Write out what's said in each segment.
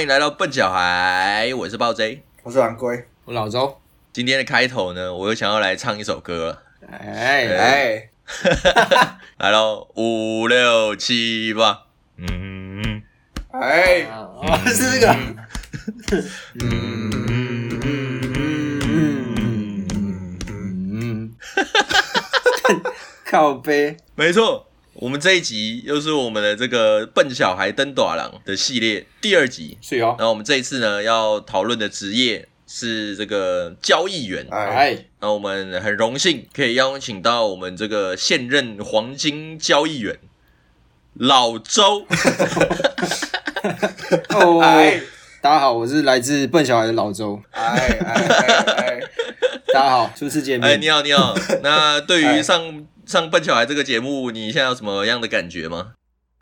欢迎来到笨小孩，我是暴 J。我是蓝龟。我老周，今天的开头呢，我又想要来唱一首歌。了，哎。哎，来喽，五六七八，嗯，哎，哦，是这个，嗯，靠背，没错，我们这一集又是我们的这个笨小孩登短廊的系列第二集。是哦，然后我们这一次呢，要讨论的职业是这个交易员。哎，哎，那我们很荣幸可以邀请到我们这个现任黄金交易员老周。哦，哎，大家好，我是来自笨小孩的老周，哎，哎，哎，大家好，初次见面哎，面，你好，你好。那对于哎上上笨小孩这个节目，你现在有什么样的感觉吗？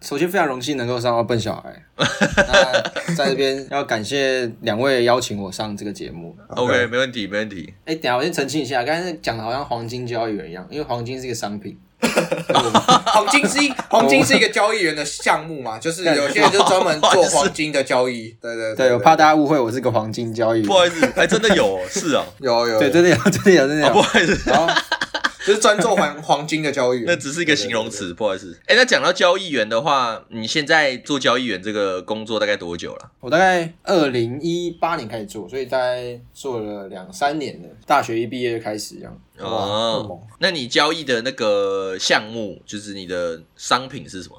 首先非常荣幸能够上到笨小孩，那在这边要感谢两位邀请我上这个节目。OK，没问题，没问题。哎、等一下我先澄清一下，刚才讲的好像黄金交易员一样，因为黄金是一个商品。黄金是一黄金是一个交易员的项目嘛，就是有些人就专门做黄金的交易。对对对，我怕大家误会我是个黄金交易员不。好意思，还真的有哦，是 啊，有有，对，真的有，真的有，真的啊，不。好意思，然后就是专做黄黄金的交易员。那只是一个形容词，不好意思。哎，那讲到交易员的话，你现在做交易员这个工作大概多久了？我大概二零一八年开始做，所以大概做了两三年了。大学一毕业就开始这样。哦，那你交易的那个项目，就是你的商品是什么？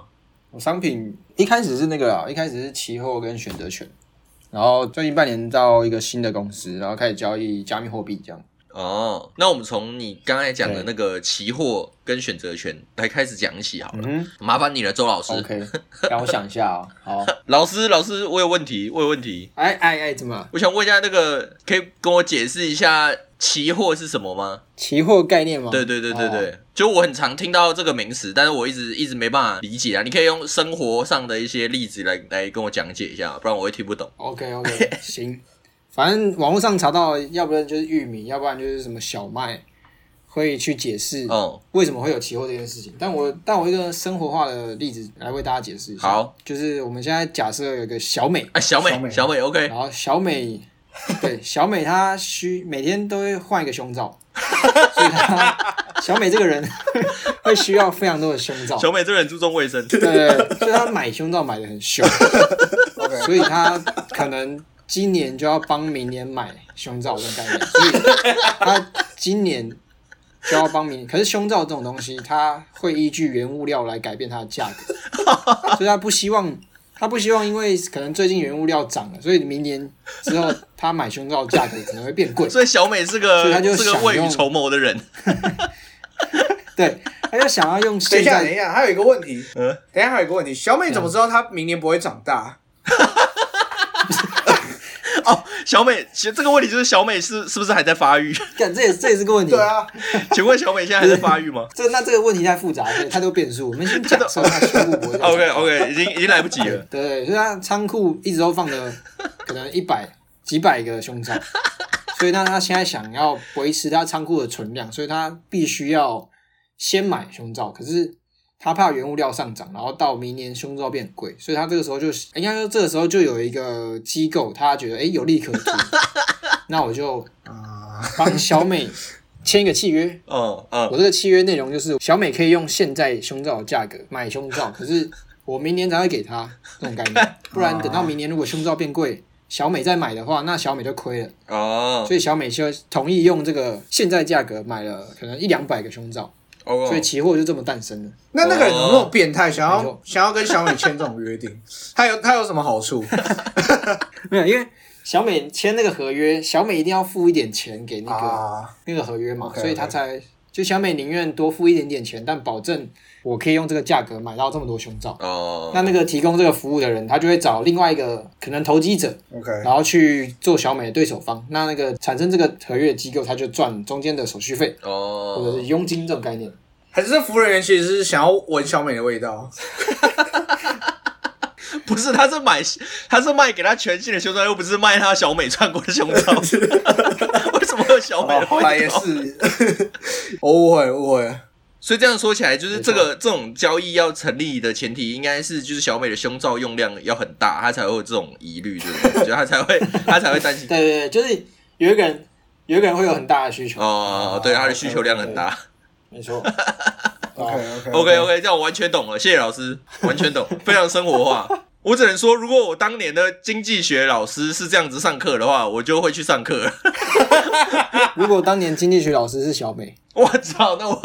我商品一开始是那个啊，一开始是期货跟选择权，然后最近半年到一个新的公司，然后开始交易加密货币这样。哦，那我们从你刚才讲的那个期货跟选择权来开始讲起好了。嗯麻烦你了，周老师。，OK，让我想一下啊、好，老师，老师，我有问题，我有问题，哎哎哎，怎么？我想问一下，那个可以跟我解释一下期货是什么吗？期货概念吗？对对对对哦对，就我很常听到这个名词，但是我一直一直没办法理解啊。你可以用生活上的一些例子来来跟我讲解一下，不然我会听不懂。OK OK，行，反正网络上查到，要不然就是玉米，要不然就是什么小麦，会去解释哦，为什么会有期货这件事情。但我但我一个生活化的例子来为大家解释一下。好，就是我们现在假设有一个小美，啊，小美，小美，OK，然后小美，对小美她需每天都会换一个胸罩，所以她小美这个人 会需要非常多的胸罩。小美这个人注重卫生。对对对，所以她买胸罩买的很凶。OK，所以她可能今年就要帮明年买胸罩这种概念，所以他今年就要帮明，可是胸罩这种东西，它会依据原物料来改变它的价格，所以他不希望。他不希望，因为可能最近原物料涨了，所以明年之后他买胸罩价格可能会变贵。所以小美是所以他个个就是想用未雨绸缪的人。对，他就想要用等一下，等一下，还有一个问题，嗯等一下还有一个问题，小美怎么知道她明年不会长大？哦，小美，其实这个问题就是小美是是不是还在发育？干，这也这也是个问题。对啊，请问小美现在还在发育吗 这那这个问题太复杂，所以太多变数。我们先假设她胸部不会再长？OK 大 OK，已经已经来不及了。对对，所以他仓库一直都放着可能一百几百个胸罩，所以那他现在想要维持他仓库的存量，所以他必须要先买胸罩，可是他怕原物料上涨，然后到明年胸罩变贵，所以他这个时候就应该说这个时候就有一个机构，他觉得诶有利可图，那我就啊，帮小美签一个契约，嗯 嗯我这个契约内容就是小美可以用现在胸罩的价格买胸罩，可是我明年才会给她这种概念，不然等到明年如果胸罩变贵，小美再买的话，那小美就亏了。哦。所以小美就同意用这个现在价格买了可能一两百个胸罩，哦，所以期货就这么诞生了。那那个人怎么那么变态，想要想要跟小美签这种约定？他有他有什么好处？没有，因为小美签那个合约，小美一定要付一点钱给那个、啊，那个合约嘛所以他才就小美宁愿多付一点点钱，但保证我可以用这个价格买到这么多胸罩。哦，那那个提供这个服务的人，他就会找另外一个可能投机者，OK，然后去做小美的对手方。那那个产生这个合约的机构，他就赚中间的手续费哦或者哦是，佣金这种概念。还是服务人员其实是想要闻小美的味道？不是，他是买，他是卖给他全新的胸罩，又不是卖他小美穿过的胸罩。为什么会有小美后来也？是，我 误会误会了。所以这样说起来，就是这个这种交易要成立的前提，应该是就是小美的胸罩用量要很大，她才会有这种疑虑，对不对？就她才会她才会担心。对对对，就是有一个人，有一个人会有很大的需求。哦，对，他的需求量很大。没错。OK 哦 OK OK OK，这样我完全懂了，谢谢老师，完全懂，非常生活化。我只能说，如果我当年的经济学老师是这样子上课的话，我就会去上课。如果当年经济学老师是小美，我操，那我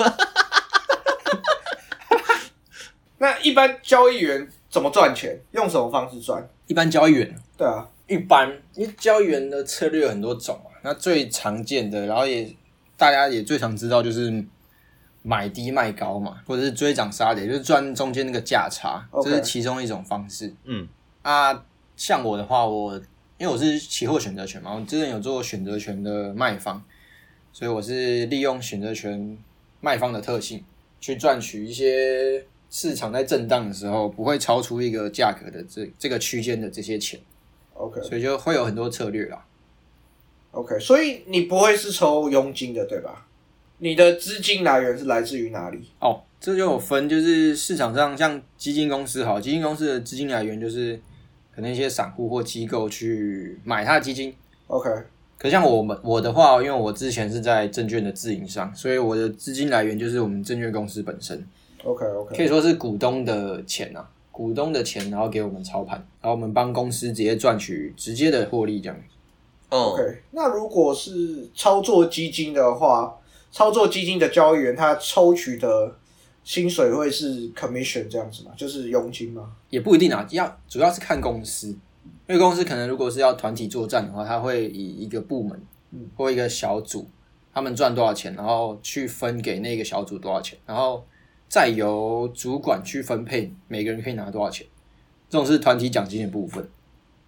那一般交易员怎么赚钱？用什么方式赚？一般交易员，对啊，一般因为交易员的策略有很多种嘛，那最常见的，然后也大家也最常知道就是买低卖高嘛，或者是追涨杀跌，就是赚中间那个价差这是其中一种方式。嗯啊，像我的话，我因为我是期货选择权嘛，我之前有做选择权的卖方，所以我是利用选择权卖方的特性去赚取一些市场在震荡的时候不会超出一个价格的这这个区间的这些钱，OK 所以就会有很多策略啦。OK，所以你不会是抽佣金的对吧？你的资金来源是来自于哪里？哦，这就有分，就是市场上像基金公司好，基金公司的资金来源就是可能一些散户或机构去买它的基金。OK 可像我们我的话，因为我之前是在证券的自营商，所以我的资金来源就是我们证券公司本身，OK 可 OK 可以说是股东的钱啊，股东的钱，然后给我们操盘，然后我们帮公司直接赚取直接的获利，这样。哦 OK。那如果是操作基金的话，操作基金的交易员他抽取的薪水会是 commission 这样子吗？就是佣金吗？也不一定啊，要主要是看公司，因为公司可能如果是要团体作战的话，他会以一个部门嗯或一个小组，他们赚多少钱，然后去分给那个小组多少钱，然后再由主管去分配每个人可以拿多少钱，这种是团体奖金的部分。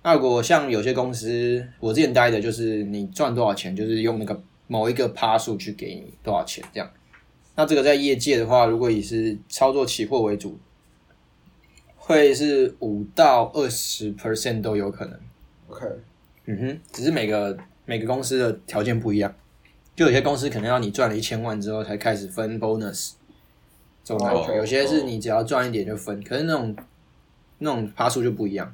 那如果像有些公司，我之前待的就是你赚多少钱，就是用那个某一个趴数去给你多少钱这样。那这个在业界的话，如果以是操作期货为主，会是五到二十 percent 都有可能。OK 嗯哼，只是每个每个公司的条件不一样，就有些公司可能要你赚了一千万之后才开始分 bonus 这种感觉，哦有些是你只要赚一点就分，可是那种那种爬树就不一样。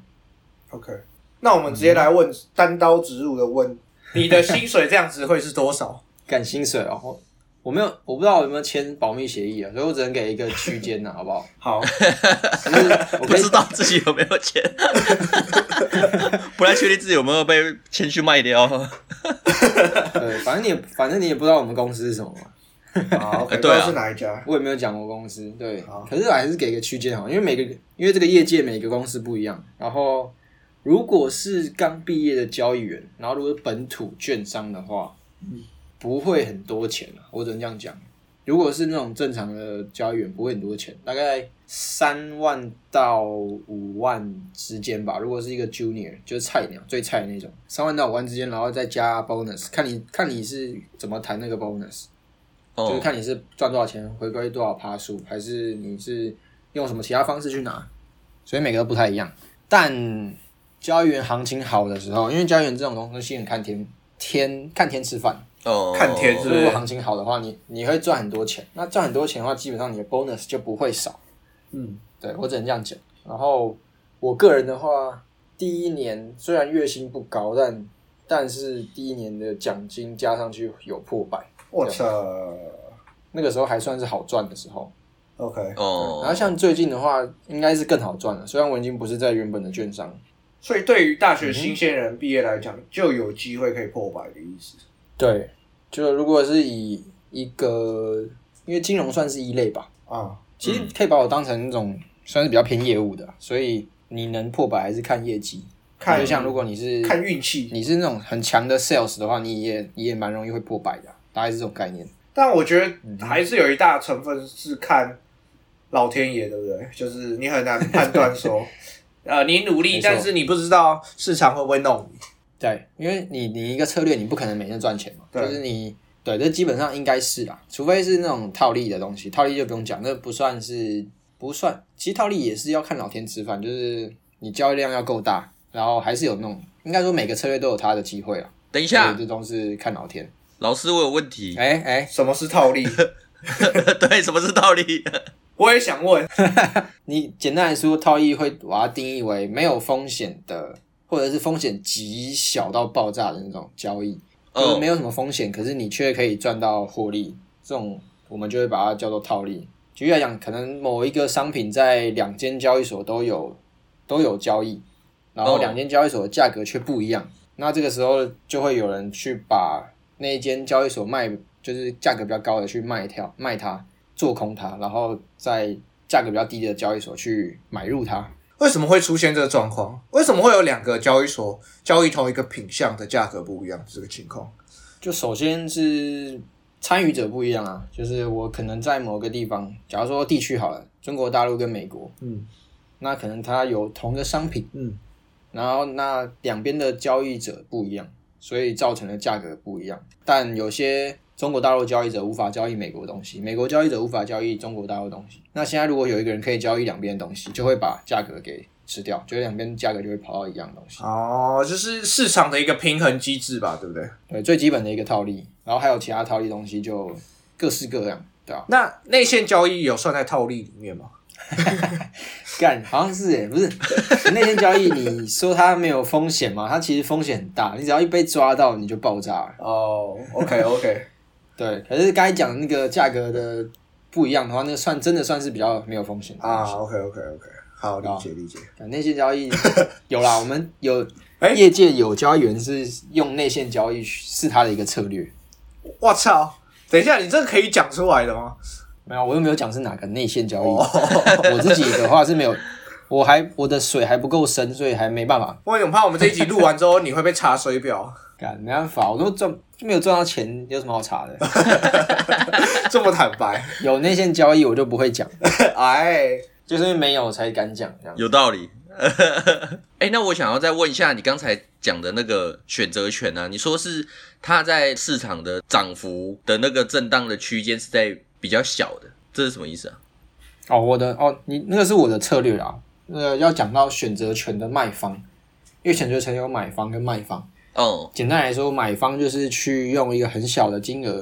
OK，那我们直接来问单刀直入的问，你的薪水这样子会是多少？干薪水哦，我我没有，我不知道我有没有签保密协议啊，所以我只能给一个区间呐，好不好？好，就是我可以不知道自己有没有钱，不太确定自己有没有被签去卖掉。对，反正你也反正你也不知道我们公司是什么嘛，好对是哪一家？我也没有讲过公司，对，可是还是给个区间好，因为每个因为这个业界每个公司不一样，然后如果是刚毕业的交易员，然后如果是本土券商的话，不会很多钱啊，我只能这样讲。如果是那种正常的交易员，不会很多钱，大概三万到五万之间吧。如果是一个 junior，就是菜鸟，最菜的那种，三万到五万之间，然后再加 bonus，看你看你是怎么谈那个 bonus。就是哦，看你是赚多少钱，回归多少趴数，还是你是用什么其他方式去拿，所以每个都不太一样。但交易员行情好的时候，因为交易员这种东西很看天天看天吃饭，哦，看天是是如果行情好的话，你你会赚很多钱。那赚很多钱的话，基本上你的 bonus 就不会少。嗯，对我只能这样讲。然后我个人的话，第一年虽然月薪不高，但但是第一年的奖金加上去有破百，我操那个时候还算是好赚的时候。，OK，哦，然后像最近的话，应该是更好赚了。虽然我已经不是在原本的券商，所以对于大学新鲜人毕业来讲，就有机会可以破百的意思。对，就如果是以一个，因为金融算是一类吧，啊，其实可以把我当成那种算是比较偏业务的，所以你能破百还是看业绩。看就像如果你是看运气，你是那种很强的 sales 的话，你也你也蛮容易会破百的啊、大概是这种概念。但我觉得还是有一大成分是看老天爷，对不对？就是你很难判断说，呃，你努力，但是你不知道市场会不会弄你。对，因为你你一个策略，你不可能每天赚钱嘛，对就是你对，这基本上应该是啦，除非是那种套利的东西，套利就不用讲，那不算是不算，其实套利也是要看老天吃饭，就是你交易量要够大，然后还是有那种，应该说每个策略都有它的机会啊，等一下这都是看老天。老师，我有问题。哎哎，什么是套利？对，什么是套利？我也想问，你简单来说，套利会把它定义为没有风险的，或者是风险极小到爆炸的那种交易，就是没有，什么风险，可是你却可以赚到获利，这种我们就会把它叫做套利。举例来讲，可能某一个商品在两间交易所都有都有交易，然后哦两间交易所的价格却不一样，那这个时候就会有人去把那一间交易所卖，就是价格比较高的去卖掉卖它，做空它，然后在价格比较低的交易所去买入它。为什么会出现这个状况？为什么会有两个交易所交易同一个品相的价格不一样这个情况？就首先是参与者不一样啊，就是我可能在某个地方，假如说地区好了，中国大陆跟美国，嗯那可能它有同个商品，嗯，然后那两边的交易者不一样，所以造成的价格不一样。但有些中国大陆交易者无法交易美国东西，美国交易者无法交易中国大陆东西。那现在如果有一个人可以交易两边的东西，就会把价格给吃掉，就两边价格就会跑到一样的东西。哦，就是市场的一个平衡机制吧，对不对？对，最基本的一个套利，然后还有其他套利东西就各式各样，对吧、那内线交易有算在套利里面吗？干，好像是诶，不是那天交易，你说它没有风险吗？它其实风险很大，你只要一被抓到，你就爆炸了。哦，OK OK，对，可是刚才讲的那个价格的不一样的话，那个算真的算是比较没有风险的啊。，OK OK OK，好，理解理解。啊内线交易 有啦，我们有哎业界有交易员是用内线交易是他的一个策略。我操！等一下，你这个可以讲出来的吗？没有，我又没有讲是哪个内线交易。哦，我自己的话是没有，我还我的水还不够深，所以还没办法我很怕我们这一集录完之后你会被查水表，干，没办法，我都赚就没有赚到钱，有什么好查的？这么坦白，有内线交易我就不会讲，哎，就是因为没有才敢讲这样。有道理。哎、那我想要再问一下，你刚才讲的那个选择权啊，你说是它在市场的涨幅的那个震荡的区间是在比较小的，这是什么意思啊？哦，我的哦，你那个是我的策略啦。那个要讲到选择权的卖方，因为选择权有买方跟卖方。哦，简单来说，买方就是去用一个很小的金额，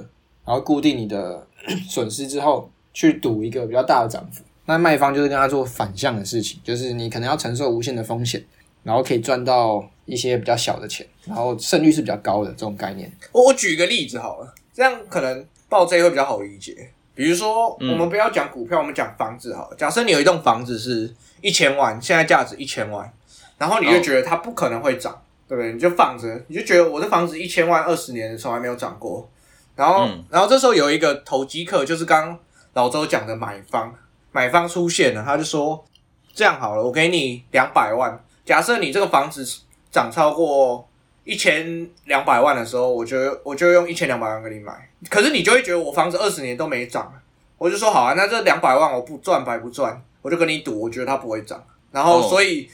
然后固定你的 损失之后，去赌一个比较大的涨幅。那卖方就是跟他做反向的事情，就是你可能要承受无限的风险，然后可以赚到一些比较小的钱，然后胜率是比较高的这种概念。我我举个例子好了，这样可能报这会比较好理解。比如说，嗯我们不要讲股票，我们讲房子好了。假设你有一栋房子是一千万，现在价值一千万，然后你就觉得它不可能会涨，对不对？你就放着，你就觉得我的房子一千万二十年从来没有涨过。然后，嗯然后这时候有一个投机客，就是刚刚老周讲的买方，买方出现了，他就说：这样好了，我给你两百万。假设你这个房子涨超过一千两百万的时候，我就我就用一千两百万给你买。可是你就会觉得我房子二十年都没涨，我就说好啊，那这两百万我不赚白不赚，我就跟你赌，我觉得它不会涨。然后哦所以、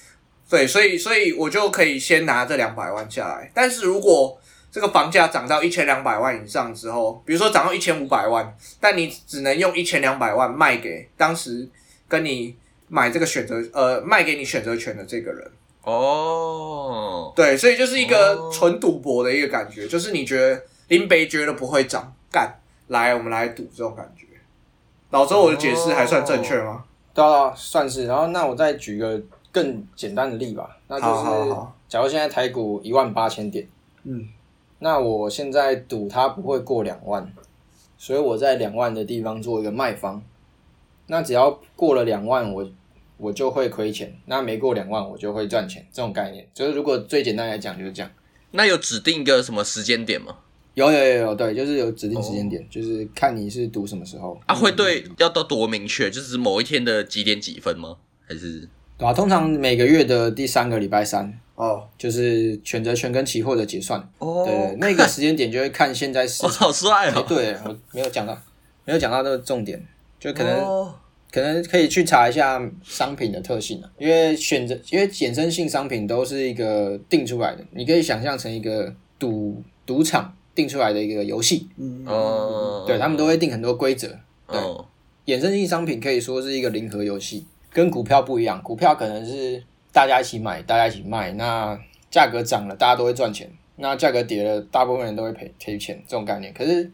对，所以所以我就可以先拿这两百万下来。但是如果这个房价涨到一千两百万以上之后，比如说涨到一千五百万，但你只能用一千两百万卖给当时跟你买这个选择呃卖给你选择权的这个人。哦，对，所以就是一个哦纯赌博的一个感觉，就是你觉得林北觉得不会涨，干来我们来赌这种感觉。老周，我的解释还算正确吗？对啊，算是。然后那我再举个更简单的例吧，那好好就是好假如现在台股一万八千点，嗯，那我现在赌它不会过两万，所以我在两万的地方做一个卖方。那只要过了两万，我我就会亏钱；那没过两万，我就会赚钱。这种概念就是，如果最简单来讲就是这样。那有指定一个什么时间点吗？有有有有，对，就是有指定时间点，就是看你是赌什么时候啊，会对要到多明确？就是某一天的几点几分吗？还是对啊，通常每个月的第三个礼拜三，哦，就是选择权跟期货的结算。哦对，那个时间点就会看现在是。好帅哎，哦！对我没有讲到，没有讲到那个重点，就可能、哦可能可以去查一下商品的特性啊，因为选择因为衍生性商品都是一个定出来的，你可以想象成一个赌赌场定出来的一个游戏，嗯，哦，对他们都会定很多规则。对哦衍生性商品可以说是一个零和游戏，跟股票不一样。股票可能是大家一起买，大家一起卖，那价格涨了，大家都会赚钱；那价格跌了，大部分人都会赔赔钱。这种概念，可是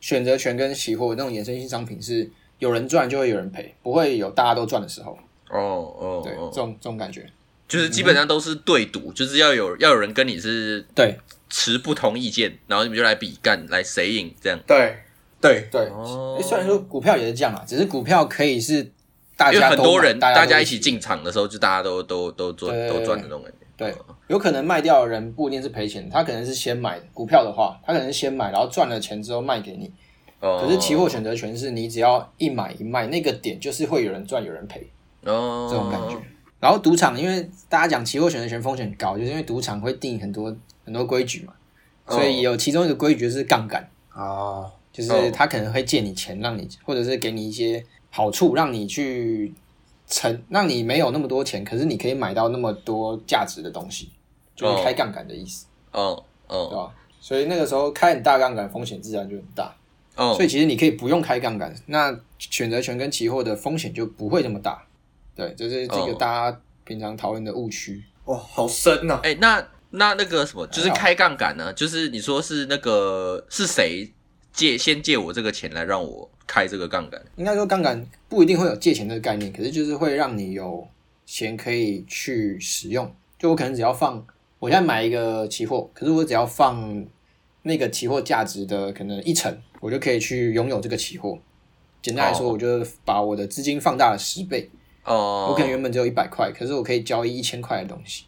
选择权跟期货那种衍生性商品是有人赚就会有人赔，不会有大家都赚的时候。哦哦对，哦这，种这种感觉。就是基本上都是对赌，就是要有要有人跟你是对持不同意见，然后你们就来比干，来谁赢这样。对对，对，哦虽然说股票也是这样啊，只是股票可以是大因为家很多人大大家一起进场的时候，就大家都都都赚都赚的那种感觉。对，有可能卖掉的人不一定是赔钱，他可能是先买股票的话，他可能是先买，然后赚了钱之后卖给你。哦，可是期货选择权是你只要一买一卖，那个点就是会有人赚有人赔哦这种感觉。然后赌场，因为大家讲期货选择权风险高，就是因为赌场会定很多很多规矩嘛，所以有其中一个规矩就是杠杆，哦，就是他可能会借你钱，让你或者是给你一些好处，让你去承，让你没有那么多钱，可是你可以买到那么多价值的东西，就是开杠杆的意思，哦。对哦。吧？所以那个时候开很大杠杆，风险自然就很大。哦。所以其实你可以不用开杠杆，那选择权跟期货的风险就不会这么大。对，这是这个哦大家平常讨论的误区。哇，好深哦。哎、那那那个什么，就是开杠杆呢？就是你说是那个是谁借先借我这个钱来让我开这个杠杆？应该说杠杆不一定会有借钱这个概念，可是就是会让你有钱可以去使用。就我可能只要放，我现在买一个期货，可是我只要放那个期货价值的可能一成，我就可以去拥有这个期货。简单来说，哦我就把我的资金放大了十倍。哦，我可能原本只有一百块，可是我可以交易一千块的东西。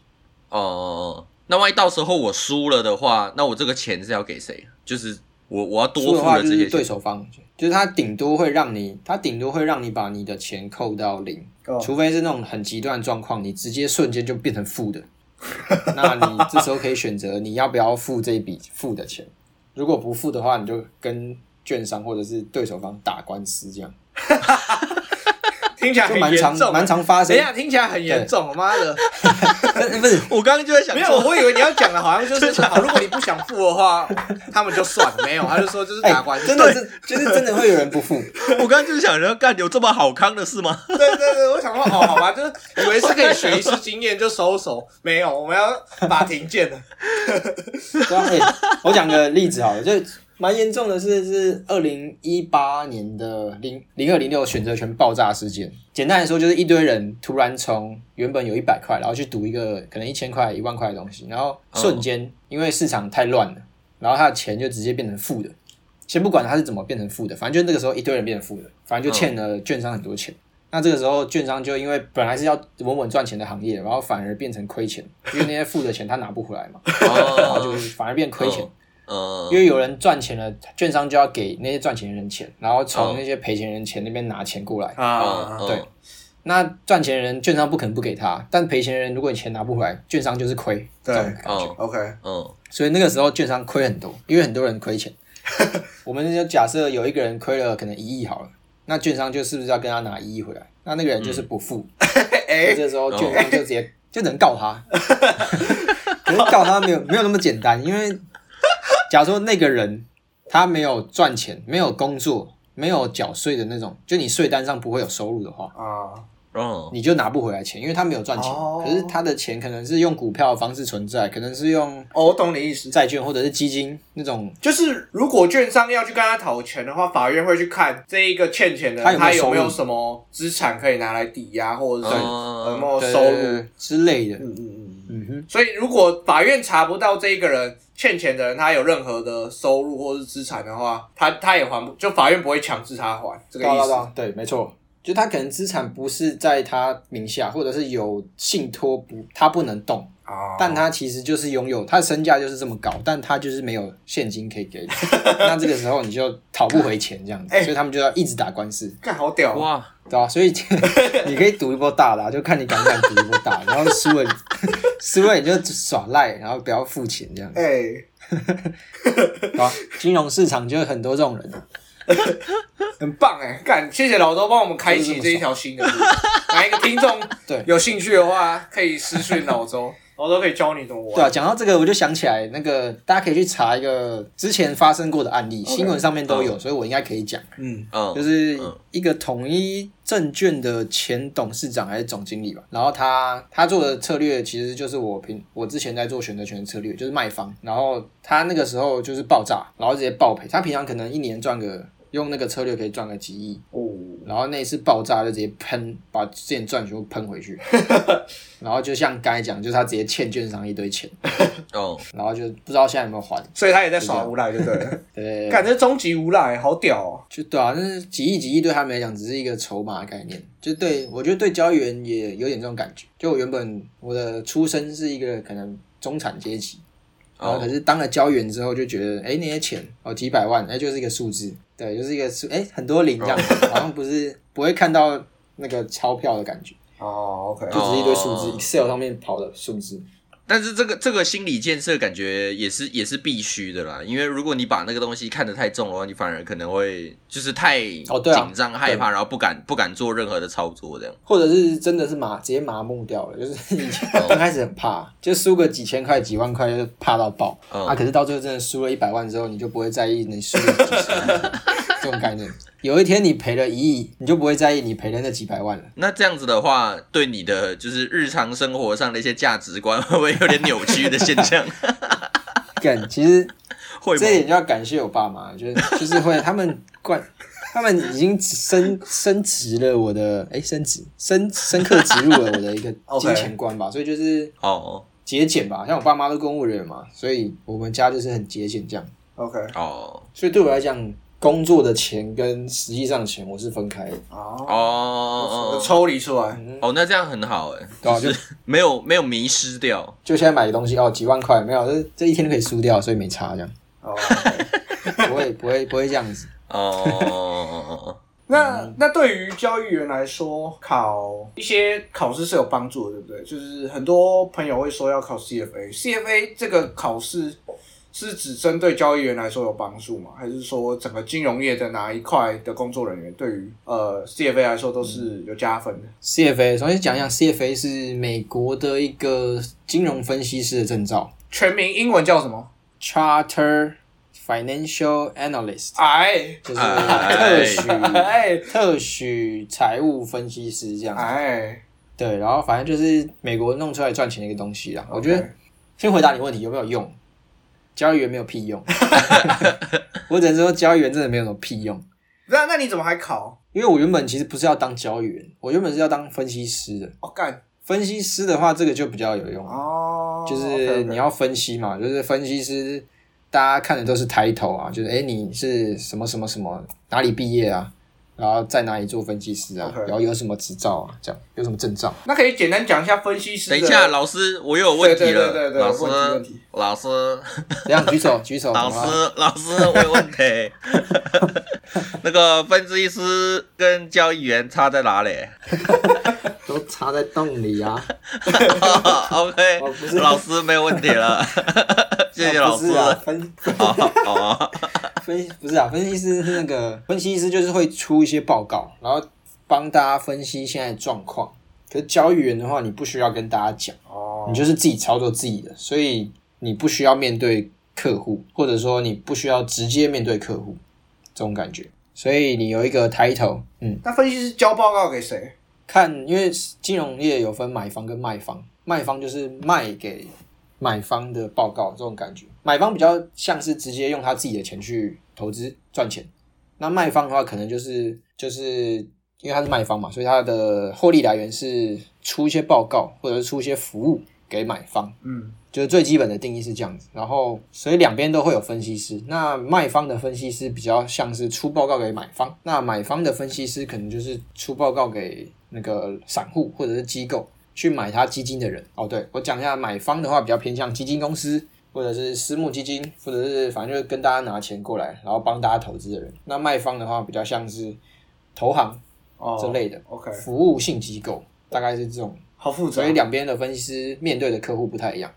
哦，那万一到时候我输了的话，那我这个钱是要给谁？就是我我要多的付话就是对了这些对。手方，就是他顶多会让你，他顶多会让你把你的钱扣到零，哦除非是那种很极端的状况，你直接瞬间就变成负的，那你这时候可以选择你要不要付这一笔负的钱。如果不付的话，你就跟券商或者是对手方打官司，这样 听起来很严重，蛮常发生等一。下，听起来很严重，妈的！不是我刚刚就在想没有，说，我以为你要讲的好像就是，好，如果你不想付的话，他们就算了。没有，他就说就是哎打官司。真的是就是真的会有人不付，我刚刚就是想着干有这么好康的事吗？对对对，我想说，哦，好吧，就是以为是可以学一次经验就收手，没有，我们要法庭见了。对我讲个例子好了，就蛮严重的是是二零一八年的零零二零六选择权爆炸事件。简单来说，就是一堆人突然从原本有一百块，然后去赌一个可能一千块、一万块的东西，然后瞬间因为市场太乱了，然后他的钱就直接变成负的。先不管他是怎么变成负的，反正就那个时候一堆人变成负的，反正就欠了券商很多钱。那这个时候，券商就因为本来是要稳稳赚钱的行业，然后反而变成亏钱，因为那些负的钱他拿不回来嘛，然后哦，就反而变亏钱。嗯因为有人赚钱了，券商就要给那些赚钱人钱，然后哦从那些赔钱人钱那边拿钱过来。啊嗯对，那赚钱人券商不可能不给他，但赔钱人如果你钱拿不回来，券商就是亏。对。哦，OK，嗯所以那个时候券商亏很多，因为很多人亏钱。我们就假设有一个人亏了可能一亿好了，那券商就是不是要跟他拿一亿回来？那那个人就是不付，这时候券商就直接就能告他。可是告他没有没有那么简单，因为假如说那个人他没有赚钱，没有工作，没有缴税的那种，就你税单上不会有收入的话，啊，哦你就拿不回来钱，因为他没有赚钱。哦可是他的钱可能是用股票的方式存在，可能是用哦，我懂你意思。债券或者是基金那种。就是如果券商要去跟他讨钱的话，法院会去看这一个欠钱的人他有没有他有没有什么资产可以拿来抵押，或者是有哦没有收入。之类的，嗯嗯嗯。嗯哼，所以，如果法院查不到这一个人欠钱的人他有任何的收入或是资产的话，他他也还不，就法院不会强制他还这个意思。对没错，就他可能资产不是在他名下，或者是有信托不，他不能动，啊，但他其实就是拥有，他的身价就是这么高，但他就是没有现金可以给你，那这个时候你就讨不回钱这样子，哎。所以他们就要一直打官司，看好屌哦，哇，对吧、所以 你可以赌一波大的、啊，就看你敢不敢赌一波大，然后输了你 输了你就耍赖，然后不要付钱这样。子，哎、对吧、金融市场就有很多这种人，很棒哎，干，谢谢老周帮我们开启这一条新的路。哪一个听众对。有兴趣的话，可以私讯老周，我都可以教你怎么玩。对啊，讲到这个，我就想起来那个，大家可以去查一个之前发生过的案例新闻上面都有，所以我应该可以讲。嗯，嗯，就是嗯。一个统一证券的前董事长还是总经理吧，然后他他做的策略其实就是我平我之前在做选择权的策略，就是卖方，然后他那个时候就是爆炸，然后直接爆赔，他平常可能一年赚个用那个策略可以赚个几亿，哦，然后那一次爆炸就直接喷，把之前赚全部喷回去，然后就像刚才讲，就是他直接欠券商一堆钱，哦，然后就不知道现在有没有还，所以他也在耍无赖，对不对？对，感觉终极无赖，好屌哦！就对啊，但是几亿几亿对他们来讲只是一个筹码概念，就对我觉得对交易员也有点这种感觉。就我原本我的出身是一个可能中产阶级，然后哦。可是当了交易员之后就觉得，哎、那些钱哦几百万，哎、就是一个数字，对，就是一个数，哎、很多零这样子，好像不是不会看到那个钞票的感觉，哦，OK，就只是一堆数字、哦。Excel 上面跑的数字。但是这个这个心理建设感觉也是也是必须的啦，因为如果你把那个东西看得太重的话，你反而可能会就是太哦对啊紧张、害怕，然后不敢不敢做任何的操作这样。或者是真的是麻直接麻木掉了，就是以前刚开始很怕，就输个几千块、几万块就怕到爆、嗯啊！可是到最后真的输了一百万之后，你就不会在意你输了几十万 这种概念。有一天你赔了一亿，你就不会在意你赔了那几百万了。那这样子的话，对你的就是日常生活上的一些价值观，会不会有点扭曲的现象？感，其实 会这一点？就要感谢我爸妈，就是就是会他们灌，他们已经深深植了我的哎深植深深刻植入了我的一个 金钱观吧，所以就是哦节俭吧。像我爸妈都公务人员嘛，所以我们家就是很节俭这样。OK，哦所以对我来讲，工作的钱跟实际上的钱我是分开的，哦，哦哦抽离出来，哦，那这样很好哎，对啊就是没有没有迷失掉。就现在买的东西哦，几万块没有，这这一天就可以输掉，所以没差这样，哦，不会不会不会这样子。哦哦哦哦。哦，那那对于交易员来说，考一些考试是有帮助的，对不对？就是很多朋友会说要考 CFA，CFA 这个考试是只针对交易员来说有帮助吗？还是说整个金融业的哪一块的工作人员对于呃 CFA 来说都是有加分的？CFA 首先讲一下，CFA 是美国的一个金融分析师的证照全名英文叫什么？，Charter Financial Analyst，哎 就是哎特许哎特许财务分析师这样子。哎，对，然后反正就是美国弄出来赚钱的一个东西啦。我觉得先回答你问题有没有用？交易员没有屁用，我只能说交易员真的没有什么屁用。那那你怎么还考？因为我原本其实不是要当交易员，我原本是要当分析师的。哦干分析师的话，这个就比较有用，哦，就是你要分析嘛，就是分析师，大家看的都是 title 啊，就是诶你是什么什么什么哪里毕业啊，然后在哪里做分析师啊 OK 然后有什么执照啊，这样有什么证照？那可以简单讲一下分析师。等一下，老师，我又有问题对对了。对对对老师问题问题，老师，这样举手举手，老师，老师，我有问题。那个分析师跟交易员差在哪里都插在洞里啊。OK，哦不是老师没有问题了，谢谢老师哦不是。啊，分好好啊，分不是啊，分析师是那个分析师，就是会出一些报告，然后帮大家分析现在状况。可是交易员的话，你不需要跟大家讲，哦你就是自己操作自己的，所以你不需要面对客户，或者说你不需要直接面对客户这种感觉。所以你有一个 title，嗯，那分析师交报告给谁？看，因为金融业有分买方跟卖方，卖方就是卖给买方的报告这种感觉，买方比较像是直接用他自己的钱去投资赚钱，那卖方的话可能就是就是因为他是卖方嘛，所以他的获利来源是出一些报告或者是出一些服务给买方，嗯，就是最基本的定义是这样子，然后所以两边都会有分析师。那卖方的分析师比较像是出报告给买方，那买方的分析师可能就是出报告给那个散户或者是机构去买他基金的人。哦，对我讲一下，买方的话比较偏向基金公司或者是私募基金，或者是反正就是跟大家拿钱过来，然后帮大家投资的人。那卖方的话比较像是投行哦这类的，OK，服务性机构，大概是这种好复杂所以。两边的分析师面对的客户不太一样。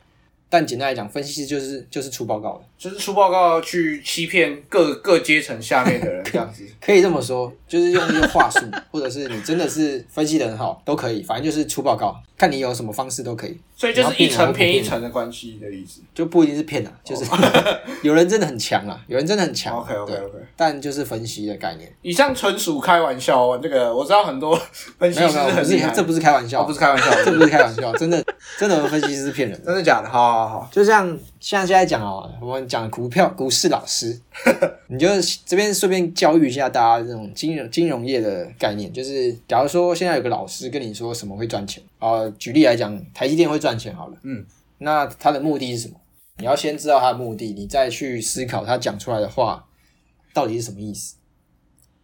但简单来讲，分析师就是就是出报告的，就是出报告去欺骗各各阶层下面的人，这样子。可以这么说，就是用一些话术，或者是你真的是分析的很好，都可以，反正就是出报告，看你有什么方式都可以，所以就是一层骗一层的关系的意思。就不一定是骗啊，就是 有人真的很强啊，有人真的很强。OK OK OK，但就是分析的概念，以上纯属开玩笑哦。这个我知道很多分析师没有没有，不是很厉害，这不是开玩笑，哦不是开玩笑 这不是开玩笑，真的真的分析师是骗人的。真的假的？好好好，就像像现在讲哦，我们讲股票股市老师，你就这边顺便教育一下大家这种金融金融业的概念，就是假如说现在有个老师跟你说什么会赚钱啊、举例来讲，台积电会赚钱好了，嗯，那他的目的是什么？你要先知道他的目的，你再去思考他讲出来的话到底是什么意思。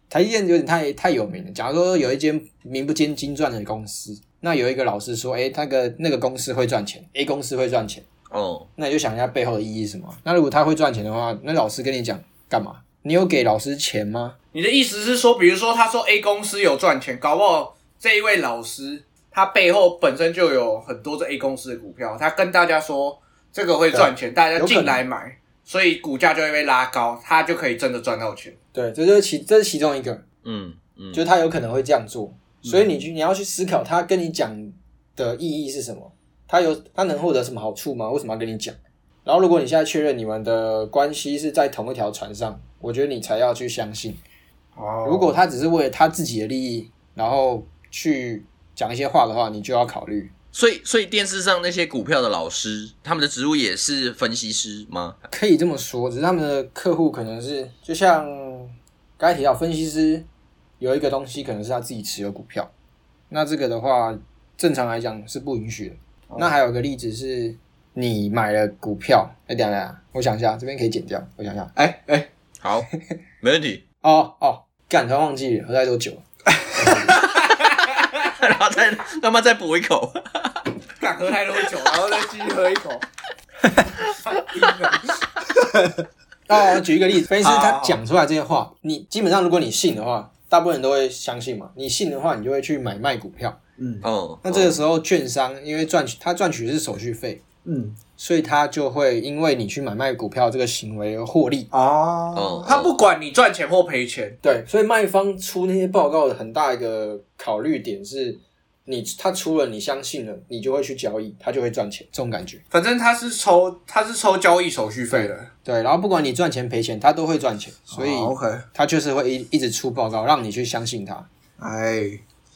台积电有点太太有名了。假如说有一间名不见经传的公司，那有一个老师说，诶，那个那个公司会赚钱，A 公司会赚钱。哦，那你就想一下背后的意义是什么？那如果他会赚钱的话，那老师跟你讲干嘛？你有给老师钱吗？你的意思是说，比如说他说 A 公司有赚钱，搞不好这一位老师他背后本身就有很多这 A 公司的股票，他跟大家说这个会赚钱，大家进来买，所以股价就会被拉高，他就可以真的赚到钱。对，这就是其这是其中一个，嗯嗯，就是他有可能会这样做，所以你去你要去思考他跟你讲的意义是什么，他有他能获得什么好处吗？为什么要跟你讲？然后如果你现在确认你们的关系是在同一条船上，我觉得你才要去相信。哦如果他只是为了他自己的利益，然后去讲一些话的话，你就要考虑。所以所以电视上那些股票的老师，他们的职务也是分析师吗？可以这么说，只是他们的客户可能是就像刚才提到，分析师有一个东西可能是他自己持有股票，那这个的话，正常来讲是不允许的。那还有个例子是，你买了股票，哎、等一下等下，我想一下，这边可以剪掉，我想一下。哎哎，好，没问题。哦哦，干，突然忘记了 喝太多酒了。然后再他妈再补一口，敢喝太多酒，然后再继续喝一口。哦，举一个例子，分析师他讲出来这些话，你基本上如果你信的话，大部分人都会相信嘛。你信的话，你就会去买卖股票。嗯哦，那这个时候，券商因为赚取他赚取的是手续费，嗯，所以他就会因为你去买卖股票这个行为而获利。哦，他不管你赚钱或赔钱，对，所以卖方出那些报告的很大一个考虑点是，你他出了你相信了，你就会去交易，他就会赚钱，这种感觉。反正他是抽他是抽交易手续费的，对，然后不管你赚钱赔钱，他都会赚钱，所以哦 OK，他就是会一一直出报告，让你去相信他。哎，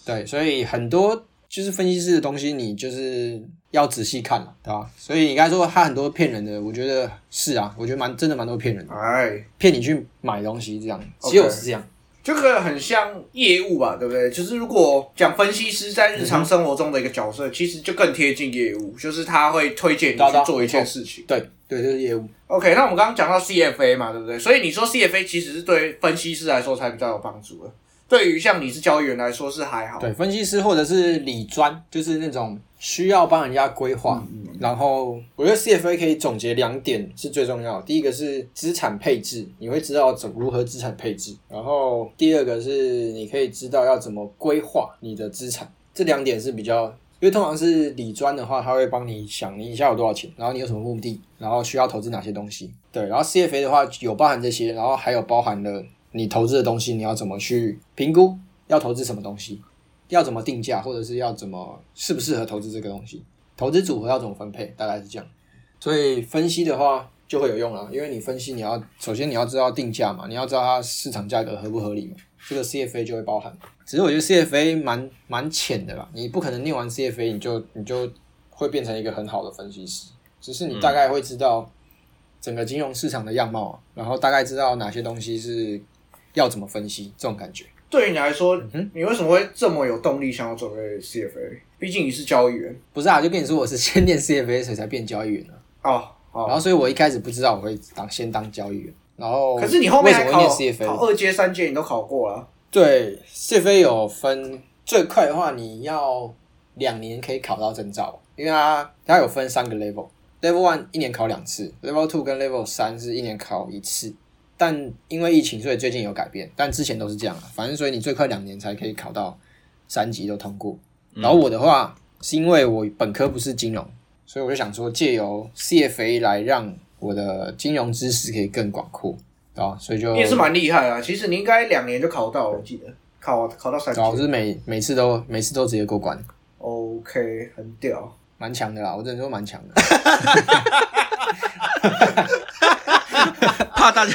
对，所以很多就是分析师的东西，你就是要仔细看了，对吧？所以你刚才说他很多骗人的，我觉得是啊，我觉得蛮真的蛮多骗人的，哎，骗你去买东西这样只有是这样。这个很像业务吧，对不对？就是如果讲分析师在日常生活中的一个角色，其实就更贴近业务，就是他会推荐你去做一件事情。对对，就是业务。OK，那我们刚刚讲到 CFA 嘛，对不对？所以你说 CFA 其实是对分析师来说才比较有帮助的，对于像你是交易员来说是还好。对，分析师或者是理专，就是那种需要帮人家规划。然后我觉得 CFA 可以总结两点是最重要的，第一个是资产配置，你会知道怎如何资产配置。然后第二个是你可以知道要怎么规划你的资产。这两点是比较，因为通常是理专的话，他会帮你想你一下有多少钱，然后你有什么目的，然后需要投资哪些东西。对，然后 CFA 的话有包含这些，然后还有包含了你投资的东西，你要怎么去评估要投资什么东西。要怎么定价，或者是要怎么适不适合投资这个东西，投资组合要怎么分配，大概是这样。所以分析的话就会有用了，因为你分析你要首先你要知道定价嘛，你要知道它市场价格合不合理嘛，这个 CFA 就会包含。只是我觉得 CFA 蛮蛮浅的啦，你不可能念完 CFA 你就你就会变成一个很好的分析师，只是你大概会知道整个金融市场的样貌啊，然后大概知道哪些东西是要怎么分析，这种感觉。对于你来说，嗯你为什么会这么有动力想要准备 CFA？毕竟你是交易员不是啊，就跟你说我是先念 CFA 所以才变交易员的、哦。哦，然后所以我一开始不知道我会当先当交易员，然后可是你后面还为什么会考念 CFA？考二阶、三阶，你都考过了。对，CFA 有分最快的话，你要两年可以考到证照，因为它它有分三个 level。Level one 一年考两次，Level two 跟 Level 三是一年考一次。但因为疫情，所以最近有改变，但之前都是这样啊。反正所以你最快两年才可以考到三级都通过。然后我的话是因为我本科不是金融，所以我就想说借由 CFA 来让我的金融知识可以更广阔啊，所以就你也是蛮厉害啊！其实你应该两年就考到了，我记得考考到三阶对啊，我是每每次都每次都直接过关。哦。OK，很屌。蛮强的啦，我只能说蛮强的。怕大家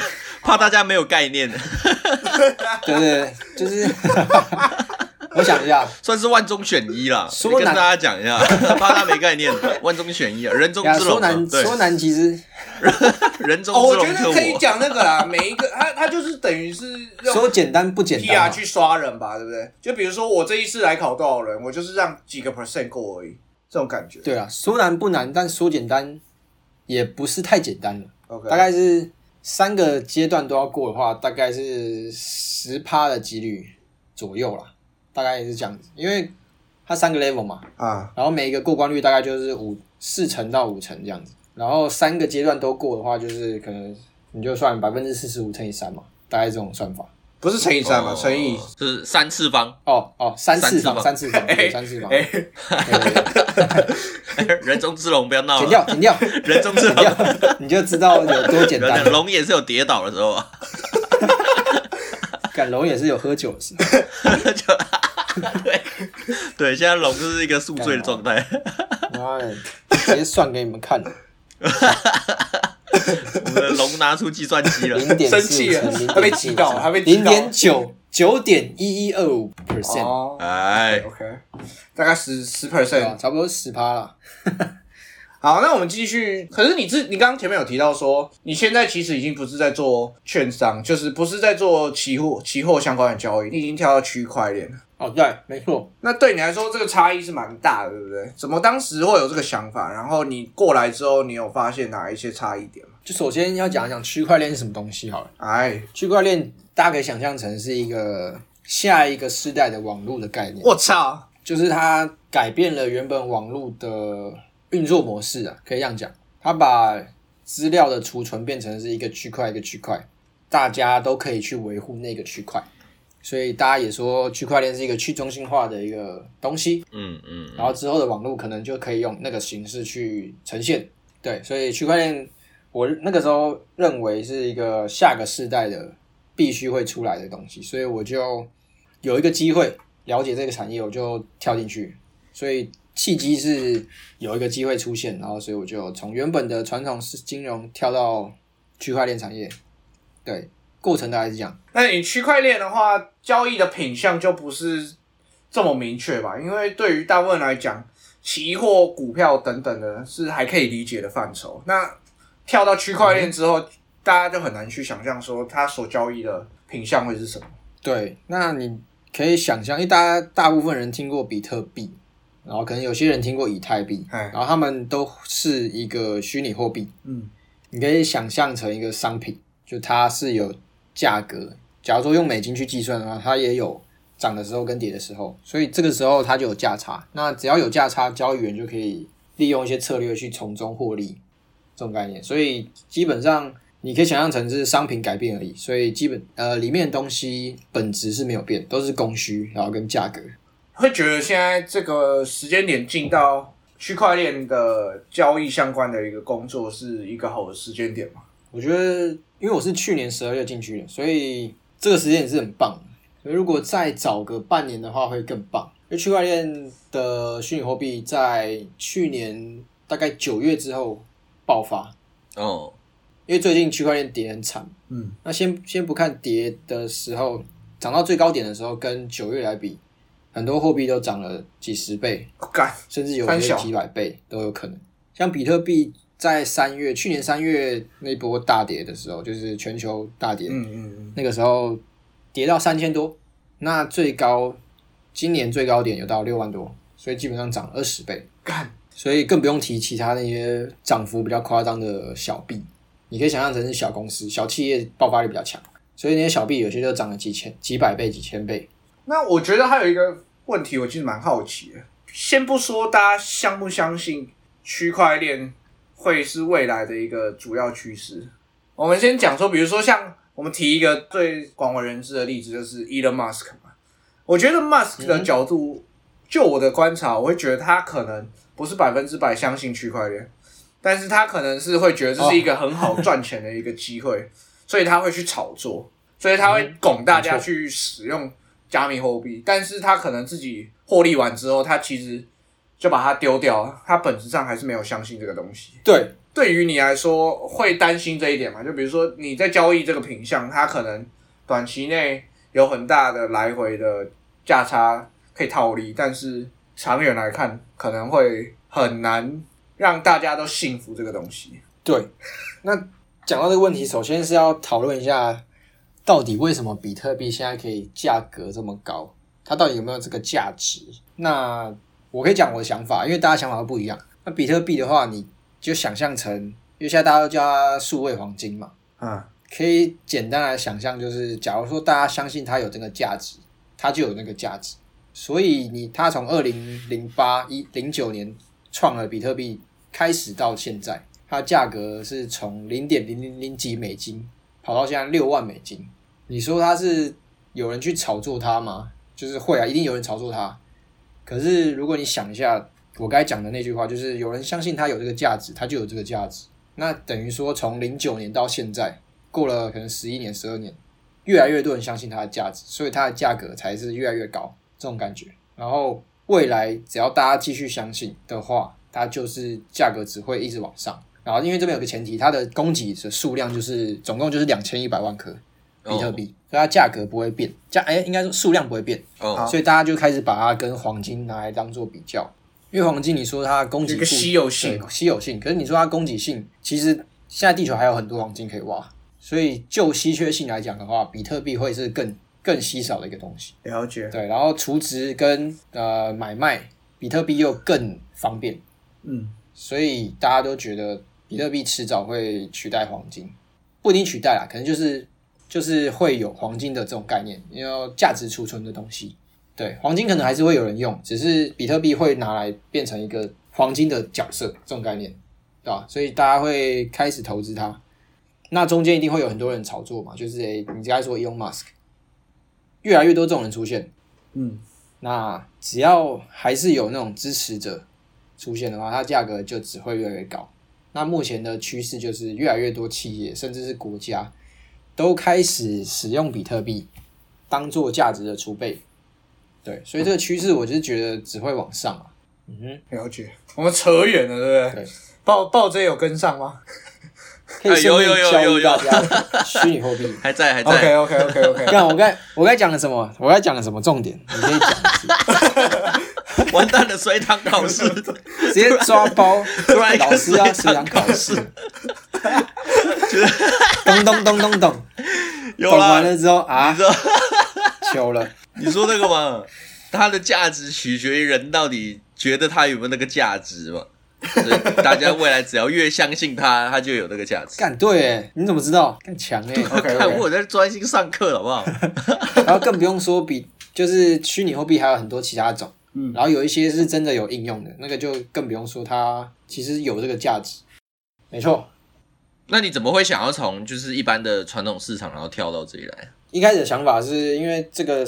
怕大家没有概念，对对对，就是 我想一下，算是万中选一啦。说跟大家讲一下，怕他没概念，万中选一啊，人中呀，之龙啊。说难，说难，其实哦，人中之我觉得可以我。讲那个啦，每一个他他就是等于是用说简单不简单 PR。去刷人吧，对不对？就比如说我这一次来考多少人，我就是让几个 percent 过而已，这种感觉。对啊，说难不难，但说简单也不是太简单了。，OK，大概是三个阶段都要过的话，大概是十趴的几率左右啦，大概也是这样子。因为它三个 level 嘛，啊，然后每一个过关率大概就是五四成到五成这样子。然后三个阶段都过的话，就是可能你就算百分之四十五乘以三嘛，大概这种算法。不是乘以三嘛，哦乘以。是三次方，哦哦，三次方，三三次方，对，三次方。人中之龙不要闹了，剪掉，剪掉，人中之龙，你就知道有多简单。龙也是有跌倒的时候啊，赶龙也是有喝酒的时候。就对对，现在龙就是一个宿醉的状态，妈的，直接算给你们看，我们的龙拿出计算机了，零点生气了他被击倒了他被击零点九九点一一二五 percent，哦哎，，OK，大概十十 percent？。差不多十趴了。好，那我们继续。可是你自你刚刚前面有提到说，你现在其实已经不是在做券商，就是不是在做期货、期货相关的交易，你已经跳到区块链了。哦，对，没错。那对你来说，这个差异是蛮大的，对不对？怎么当时会有这个想法？然后你过来之后，你有发现哪一些差异点吗？就首先要讲一讲区块链是什么东西好了。哎，区块链大家可以想象成是一个下一个世代的网络的概念，我操！就是它改变了原本网络的运作模式啊，可以这样讲。它把资料的储存变成是一个区块一个区块，大家都可以去维护那个区块。所以大家也说区块链是一个去中心化的一个东西，嗯嗯，然后之后的网络可能就可以用那个形式去呈现。对，所以区块链我那个时候认为是一个下个世代的必须会出来的东西，所以我就有一个机会了解这个产业，我就跳进去。所以契机是有一个机会出现，然后所以我就从原本的传统是金融跳到区块链产业。对，过程大概是这样。那你区块链的话，交易的品相就不是这么明确吧？因为对于大部分人来讲，期货、股票等等的是还可以理解的范畴。那跳到区块链之后，大家就很难去想象说它所交易的品相会是什么。对，那你可以想象，因为大家大部分人听过比特币，然后可能有些人听过以太币，哎然后他们都是一个虚拟货币。嗯，你可以想象成一个商品，就它是有价格。假如说用美金去计算的话，它也有涨的时候跟跌的时候，所以这个时候它就有价差。那只要有价差，交易员就可以利用一些策略去从中获利，这种概念。所以基本上你可以想象成是商品改变而已，所以基本呃里面的东西本质是没有变，都是供需，然后跟价格。会觉得现在这个时间点进到区块链的交易相关的一个工作是一个好的时间点嘛？我觉得，因为我是去年十二月进去的，所以这个时间也是很棒的。所以如果再早个半年的话，会更棒。因为区块链的虚拟货币在去年大概九月之后爆发，哦，因为最近区块链跌很惨。嗯，那先先不看跌的时候，涨到最高点的时候，跟九月来比，很多货币都涨了几十倍，甚至有些几百倍都有可能。像比特币在三月，去年三月那波大跌的时候，就是全球大跌，嗯嗯嗯，那个时候跌到三千多，那最高今年最高点有到六万多，所以基本上涨二十倍。干，所以更不用提其他那些涨幅比较夸张的小币，你可以想象成是小公司、小企业爆发力比较强，所以那些小币有些就涨了几千、几百倍、几千倍。那我觉得还有一个问题，我其实蛮好奇的。先不说大家相不相信区块链会是未来的一个主要趋势，我们先讲说，比如说像我们提一个最广为人知的例子，就是 Elon Musk 嘛。我觉得 Musk 的角度，就我的观察，我会觉得他可能不是百分之百相信区块链，但是他可能是会觉得这是一个很好赚钱的一个机会，所以他会去炒作，所以他会拱大家去使用加密货币，但是他可能自己获利完之后，他其实就把它丢掉，他本质上还是没有相信这个东西。对，对于你来说，会担心这一点吗？就比如说你在交易这个品相，它可能短期内有很大的来回的价差可以套利，但是长远来看，可能会很难让大家都信服这个东西。对，那讲到这个问题，首先是要讨论一下，到底为什么比特币现在可以价格这么高？它到底有没有这个价值？那我可以讲我的想法，因为大家想法都不一样。那比特币的话，你就想象成，因为现在大家都叫它数位黄金嘛，嗯，可以简单来想象，就是假如说大家相信它有这个价值，它就有那个价值。所以你它从二零零八一零九年创了比特币开始到现在，它的价格是从零点零零零几美金跑到现在六万美金。你说它是有人去炒作它吗？就是会啊，一定有人炒作它。可是如果你想一下，我刚才讲的那句话，就是有人相信它有这个价值，它就有这个价值。那等于说，从零九年到现在，过了可能十一年、十二年，越来越多人相信它的价值，所以它的价格才是越来越高这种感觉。然后未来只要大家继续相信的话，它就是价格只会一直往上。然后因为这边有个前提，它的供给的数量就是总共就是两千一百万颗比特币，所以它价格不会变，价哎应该说数量不会变。哦，所以大家就开始把它跟黄金拿来当做比较，因为黄金你说它供给有一个稀有性。稀有性，可是你说它供给性，其实现在地球还有很多黄金可以挖，所以就稀缺性来讲的话，比特币会是更更稀少的一个东西。了解。对，然后储值跟呃买卖，比特币又更方便，嗯，所以大家都觉得比特币迟早会取代黄金，不一定取代啦，可能就是就是会有黄金的这种概念，因为价值储存的东西。对，黄金可能还是会有人用，只是比特币会拿来变成一个黄金的角色这种概念，对吧？所以大家会开始投资它。那中间一定会有很多人炒作嘛，就是诶，你刚才说 Elon Musk，越来越多这种人出现，嗯，那只要还是有那种支持者出现的话，它价格就只会越来越高。那目前的趋势就是越来越多企业甚至是国家都开始使用比特币当做价值的储备。对，所以这个趋势我就是觉得只会往上啊。嗯哼，了解。我们扯远了，对不对？对。报报这有跟上吗有有有教有有育大家 虚拟货币。还在还在？OK，OK OK OK。看我该我该讲了什么？我该讲了什么重点？你可以讲一次，完蛋了，随堂考试，直接抓包。突然老师要随随堂堂考试。咚咚咚咚咚，有懂完，了之后啊你，知道糗了。你说那个嘛，它的价值取决于人到底觉得它有没有那个价值嘛。所以大家未来只要越相信它，它就有那个价值。干对哎，你怎么知道？干强哎。我在专心上课，好不好？然后更不用说比就是虚拟货币还有很多其他种，嗯然后有一些是真的有应用的，那个就更不用说它其实有这个价值。没错，那你怎么会想要从就是一般的传统市场，然后跳到这里来？一开始的想法是因为这个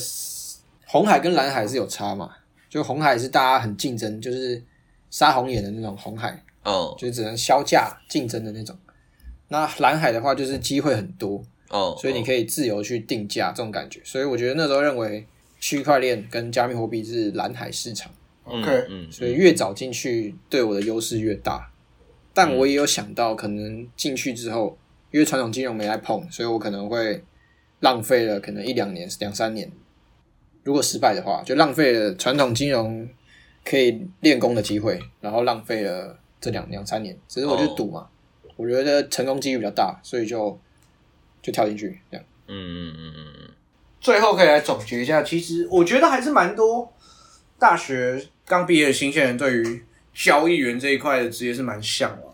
红海跟蓝海是有差嘛，就红海是大家很竞争，就是杀红眼的那种红海，哦就只能销价竞争的那种。那蓝海的话就是机会很多，哦，所以你可以自由去定价这种感觉。所以我觉得那时候认为区块链跟加密货币是蓝海市场，嗯 OK 嗯，所以越早进去对我的优势越大。但我也有想到，可能进去之后，因为传统金融没来碰，所以我可能会浪费了可能一两年、两三年。如果失败的话，就浪费了传统金融可以练功的机会，然后浪费了这两两三年。只是我就赌嘛，我觉得成功几率比较大，所以就就跳进去这样。嗯嗯嗯嗯嗯，最后可以来总结一下，其实我觉得还是蛮多大学刚毕业的新鲜人对于交易员这一块的职业是蛮向往的。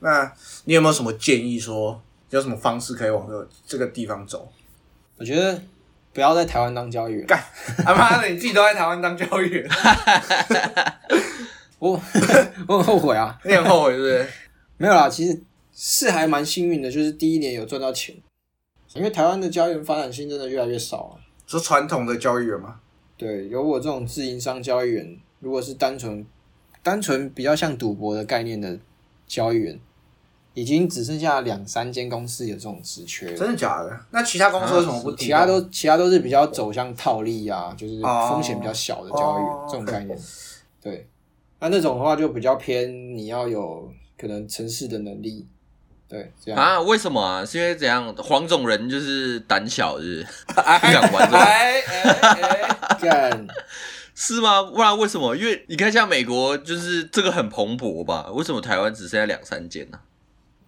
那你有没有什么建议说，有什么方式可以往这个这个地方走？我觉得不要在台湾当交易员，干啊妈的，你自己都在台湾当交易员，我我很后悔啊。你很后悔是不是？没有啦，其实是还蛮幸运的，就是第一年有赚到钱，因为台湾的交易员发展性真的越来越少啊。说传统的交易员吗？对，有我这种自营商交易员，如果是单纯单纯比较像赌博的概念的交易员，已经只剩下两三间公司有这种职缺了。真的假的？那其他公司为什么不提供？其他都其他都是比较走向套利啊，就是哦风险比较小的交易这种概念。对，那那种的话就比较偏你要有可能城市的能力，对，这样。啊？为什么啊？是因为怎样？黄种人就是胆小，是不是？哎不想玩这个哎哎哎，干，是吗？不然为什么？因为你看，像美国就是这个很蓬勃吧？为什么台湾只剩下两三间呢、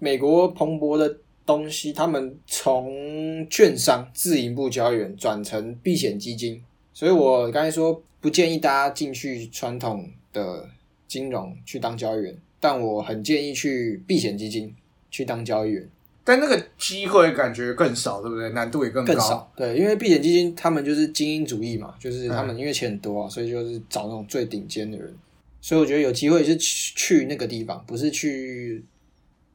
美国蓬勃的东西，他们从券商自营部交易员转成避险基金，所以我刚才说不建议大家进去传统的金融去当交易员，但我很建议去避险基金去当交易员。但那个机会感觉更少，对不对？难度也更高。更少。对，因为避险基金他们就是精英主义嘛，就是他们因为钱很多啊，所以就是找那种最顶尖的人。所以我觉得有机会是去去那个地方，不是去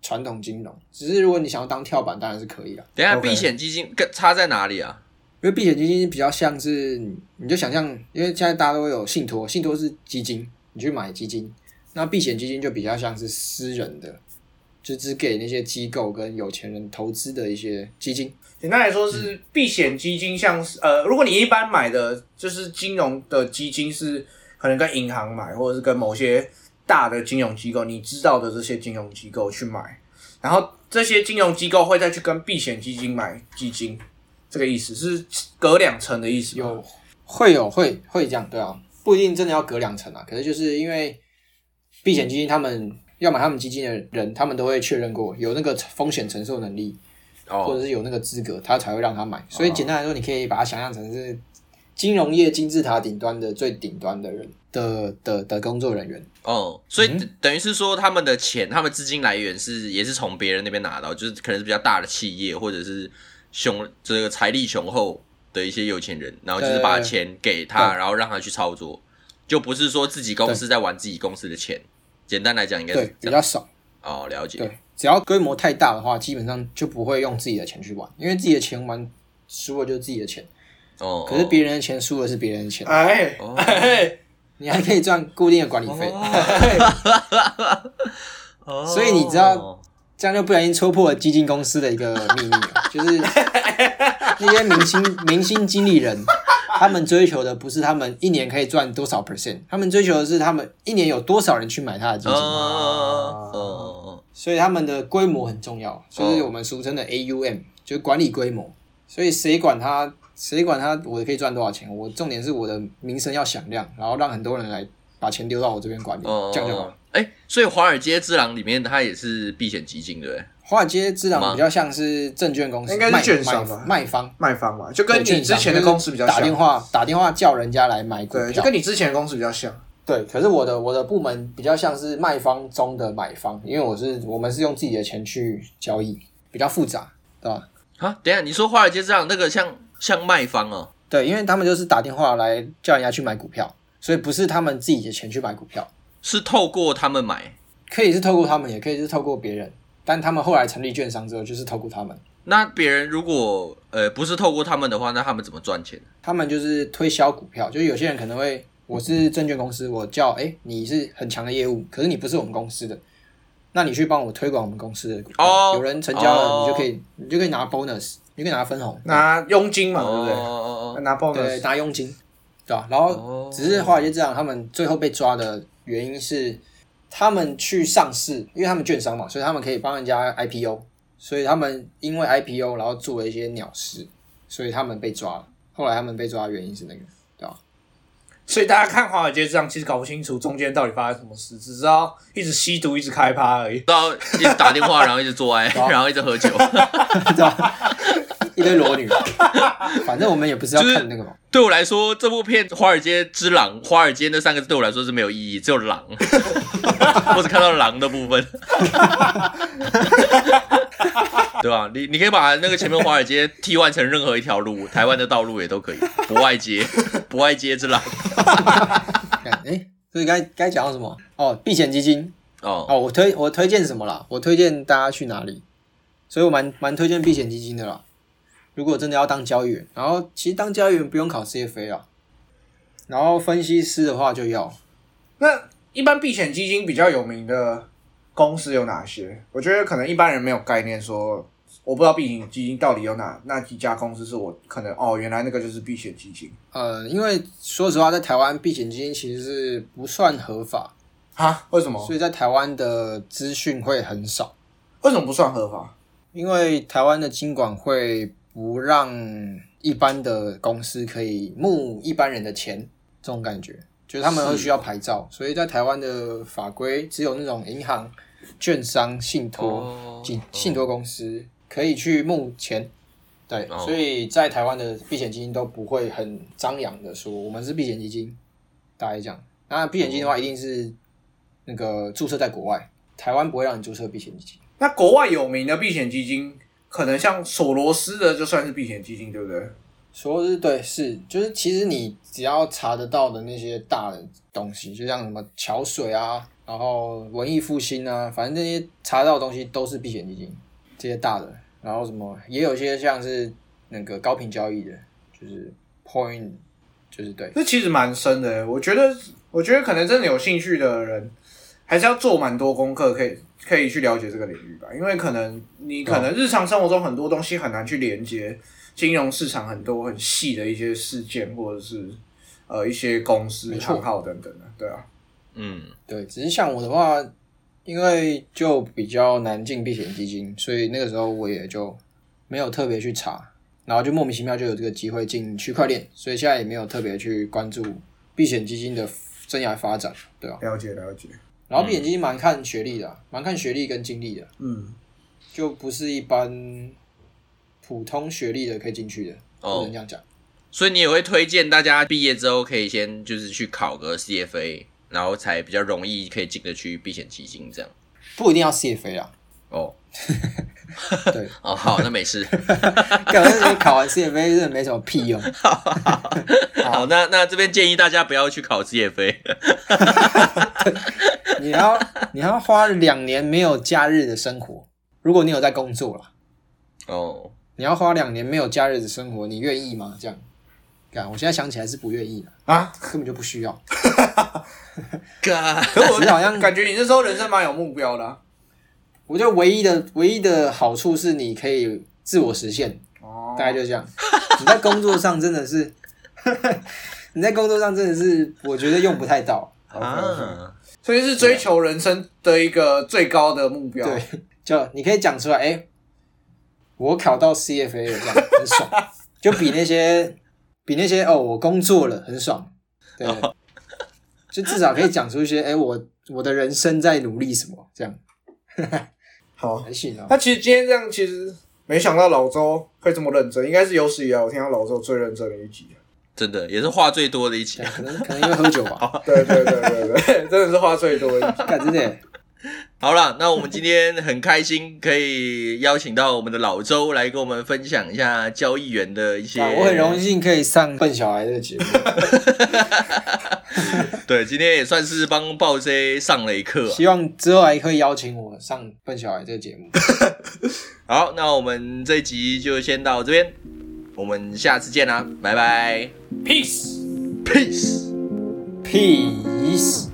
传统金融。只是如果你想要当跳板，当然是可以啊。等一下避险基金跟差在哪里啊？因为避险基金比较像是，你就想象，因为现在大家都有信托，信托是基金，你去买基金，那避险基金就比较像是私人的，就只给那些机构跟有钱人投资的一些基金。简单来说是避险基金，像是呃，如果你一般买的就是金融的基金是可能跟银行买，或者是跟某些大的金融机构，你知道的这些金融机构去买，然后这些金融机构会再去跟避险基金买基金，这个意思是隔两层的意思吗。有会有会会这样，对啊，不一定真的要隔两层啊。可是就是因为避险基金，他们要买他们基金的人，他们都会确认过有那个风险承受能力，或者哦，是有那个资格，他才会让他买。所以简单来说，你可以把它想象成是金融业金字塔顶端的最顶端的人的的的工作人员。哦，所以嗯等等于是说，他们的钱，他们资金来源是也是从别人那边拿到，就是可能是比较大的企业，或者是雄这个财力雄厚的一些有钱人，然后就是把钱给他，对然后让他去操作，就不是说自己公司在玩自己公司的钱。简单来讲，应该对是，比较少。哦，了解。对，只要规模太大的话，基本上就不会用自己的钱去玩，因为自己的钱玩输了就是自己的钱，哦，可是别人的钱输了是别人的钱，哎你还可以赚固定的管理费。哦。所以你知道这样就不小心戳破了基金公司的一个秘密，就是那些明星明星经理人，他们追求的不是他们一年可以赚多少 percent，他们追求的是他们一年有多少人去买他的基哦金，哦。哦所以他们的规模很重要，就是我们俗称的 AUM，就是管理规模。所以谁管他，谁管他，我可以赚多少钱？我重点是我的名声要响亮，然后让很多人来把钱丢到我这边管理，哦，这样就好了。哎，所以华尔街之狼里面它也是避险基金，对不对？华尔街之狼比较像是证券公司，应该是卖券商吧卖卖方，卖方嘛，就跟你之前的公司比较打电像。话打电话叫人家来买股对，就，跟你之前的公司比较像。对。可是我的我的部门比较像是卖方中的买方，因为我是我们是用自己的钱去交易，比较复杂，对吧？啊，等一下你说华尔街之狼那个像像卖方哦，对，因为他们就是打电话来叫人家去买股票，所以不是他们自己的钱去买股票，是透过他们买。可以是透过他们，也可以是透过别人。但他们后来成立券商之后，就是透过他们，那别人如果呃不是透过他们的话，那他们怎么赚钱？他们就是推销股票。就是有些人可能会，我是证券公司，我叫哎、你是很强的业务，可是你不是我们公司的，那你去帮我推广我们公司的股票，哦有人成交了，哦你就可以你就可以拿 bonus，你就可以拿分红，拿佣金嘛，对不哦对？哦哦拿对拿佣金，对吧、然后哦只是华尔街这样，他们最后被抓的原因是他们去上市，因为他们券商嘛，所以他们可以帮人家 IPO，所以他们因为 IPO 然后做了一些鸟事，所以他们被抓了。后来他们被抓的原因是那个？所以大家看华尔街这样，其实搞不清楚中间到底发生什么事，只知道一直吸毒，一直开趴而已。知道一直打电话，然后一直做爱，然后一直喝酒。一堆裸女，反正我们也不是要看那个嘛。对我来说，这部片《华尔街之狼》，华尔街那三个字对我来说是没有意义，只有狼，我只看到狼的部分，对吧？你你可以把那个前面华尔街替换成任何一条路，台湾的道路也都可以。不外街，不外街之狼。看，哎，所以该该讲到什么？哦，避险基金哦，哦，我推我推荐什么啦？我推荐大家去哪里？所以我蛮蛮推荐避险基金的啦。如果真的要当交易员，然后其实当交易员不用考 CFA 啊，然后分析师的话就要。那一般避险基金比较有名的公司有哪些？我觉得可能一般人没有概念说。我不知道避险基金到底有哪那几家公司是我可能哦，原来那个就是避险基金。呃，因为说实话，在台湾避险基金其实是不算合法，啊？为什么所？以在台湾的资讯会很少，为什么不算合法？因为台湾的金管会不让一般的公司可以募一般人的钱，这种感觉，就是他们会需要牌照，所以在台湾的法规只有那种银行、券商、信托、哦信信托公司可以去募钱。对，哦所以在台湾的避险基金都不会很张扬的说我们是避险基金，大概这样。那避险基金的话，一定是那个注册在国外，台湾不会让你注册避险基金。那国外有名的避险基金，可能像索罗斯的就算是避险基金，对不对？索罗斯对，是就是其实你只要查得到的那些大的东西，就像什么桥水啊，然后文艺复兴啊，反正这些查到的东西都是避险基金，这些大的。然后什么也有一些像是那个高频交易的，就是 point，就是对，这其实蛮深的。我觉得，我觉得可能真的有兴趣的人，还是要做蛮多功课，可以可以去了解这个领域吧。因为可能你可能日常生活中很多东西很难去连接金融市场很多很细的一些事件，或者是呃一些公司账号等等的，对啊。嗯，对，只是像我的话，因为就比较难进避险基金，所以那个时候我也就没有特别去查，然后就莫名其妙就有这个机会进区块链，所以现在也没有特别去关注避险基金的生涯发展，对啊。了解了解，然后避险基金蛮看学历的啊、蛮看学历跟经历的，嗯，就不是一般普通学历的可以进去的，不哦能这样讲。所以你也会推荐大家毕业之后可以先就是去考个 CFA，然后才比较容易可以进得去避险基金这样。不一定要 CFA 啊，哦 对，哦，好，那没事。感觉考完 CFA 真的没什么屁用。好，那那这边建议大家不要去考 CFA。你要你要花两年没有假日的生活，如果你有在工作了，哦，你要花两年没有假日的生活，你愿意吗？这样，干，我现在想起来是不愿意的，啊，根本就不需要。嘎，可我好像感觉你那时候人生蛮有目标的啊、我觉得唯一的唯一的好处是你可以自我实现，哦。大概就这样。你在工作上真的是，你在工作上真的是，我觉得用不太到。啊，所以是追求人生的一个最高的目标。对，就你可以讲出来，哎、我考到 CFA 了，这样很爽，就比那些比那些哦，我工作了很爽，对，就至少可以讲出一些，哎、我我的人生在努力什么，这样好，还行啊。那其实今天这样，其实没想到老周会这么认真，应该是有史以来我听到老周最认真的一集。真的也是话最多的一集。可能可能因为喝酒吧，对对对对对，真的是话最多的一集。干真的耶好了，那我们今天很开心可以邀请到我们的老周来跟我们分享一下交易员的一些。啊我很荣。幸可以上笨小孩这个节目，对，今天也算是帮暴 C 上了一课啊、希望之后还可以邀请我上笨小孩这个节目。好，那我们这一集就先到这边，我们下次见啦，拜拜 Peace。，peace。Peace。